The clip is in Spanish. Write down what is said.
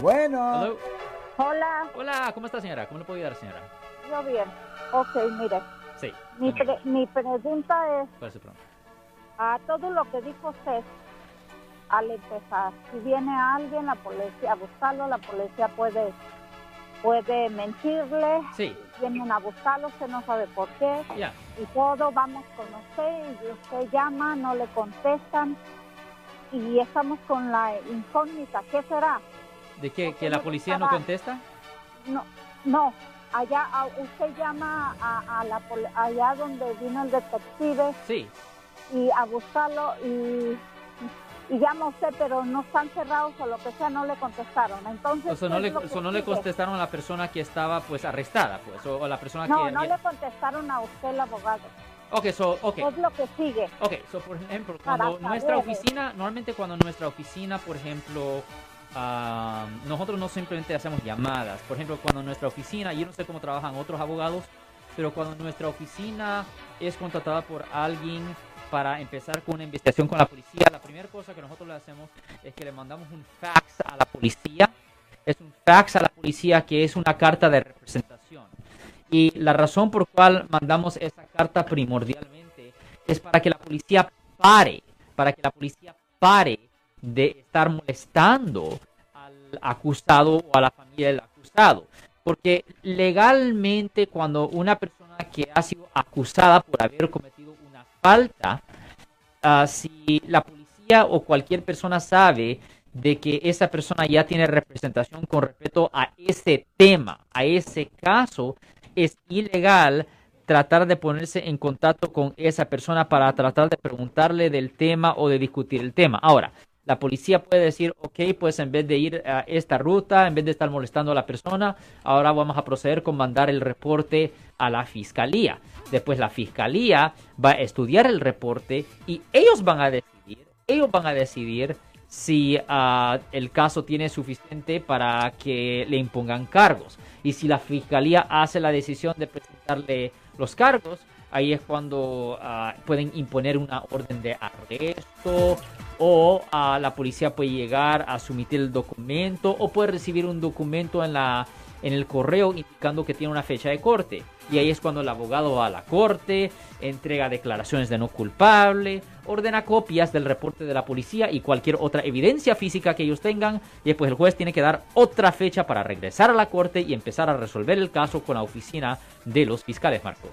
Bueno. Hello. Hola, Hola, ¿cómo está señora? ¿Cómo le puedo ayudar señora? yo bien. Ok, mire, Sí. mi, pre- mi pregunta es ¿Cuál es su pregunta? a todo lo que dijo usted al empezar. Si viene alguien, la policía a buscarlo, la policía puede puede mentirle, Sí, vienen a buscarlo, usted no sabe por qué ya. y todo, vamos con usted y usted llama, no le contestan y estamos con la incógnita, ¿qué será? ¿De qué? ¿Por ¿Que la no policía no contesta? No, no, allá a- usted llama a, a la allá donde vino el detective Sí. y a buscarlo y, y llama usted, pero no están cerrados o lo que sea, no le contestaron. Entonces, O sea, ¿qué no le, no le contestaron a la persona que estaba pues arrestada, pues, o, o la persona No, que... no había- le contestaron a usted el abogado. Ok, so, ok. Es lo que sigue. Ok, so por ejemplo, Para cuando nuestra saber. oficina, normalmente cuando nuestra oficina, por ejemplo, ah, nosotros no simplemente hacemos llamadas. Por ejemplo, cuando nuestra oficina, yo no sé cómo trabajan otros abogados, pero cuando nuestra oficina es contratada por alguien para empezar con una investigación con la policía, la primera cosa que nosotros le hacemos es que le mandamos un fax a la policía. Es un fax a la policía que es una carta de representación. Y la razón por cual mandamos esa carta primordialmente es para que la policía pare, para que la policía pare de estar molestando al acusado o a la familia del acusado. Porque legalmente cuando una persona que ha sido acusada por haber cometido una falta, ah, si la policía o cualquier persona sabe de que esa persona ya tiene representación con respecto a ese tema, a ese caso, es ilegal tratar de ponerse en contacto con esa persona para tratar de preguntarle del tema o de discutir el tema. Ahora, la policía puede decir, ok, pues en vez de ir a esta ruta, en vez de estar molestando a la persona, ahora vamos a proceder con mandar el reporte a la fiscalía. Después la fiscalía va a estudiar el reporte y ellos van a decidir, ellos van a decidir si ah, el caso tiene suficiente para que le impongan cargos. Y si la fiscalía hace la decisión de presentarle los cargos, ahí es cuando ah, pueden imponer una orden de arresto o ah, la policía puede llegar a someter el documento o puede recibir un documento en la en el correo indicando que tiene una fecha de corte. Y ahí es cuando el abogado va a la corte, entrega declaraciones de no culpable, ordena copias del reporte de la policía y cualquier otra evidencia física que ellos tengan. Y después el juez tiene que dar otra fecha para regresar a la corte y empezar a resolver el caso con la oficina de los fiscales, Marcos.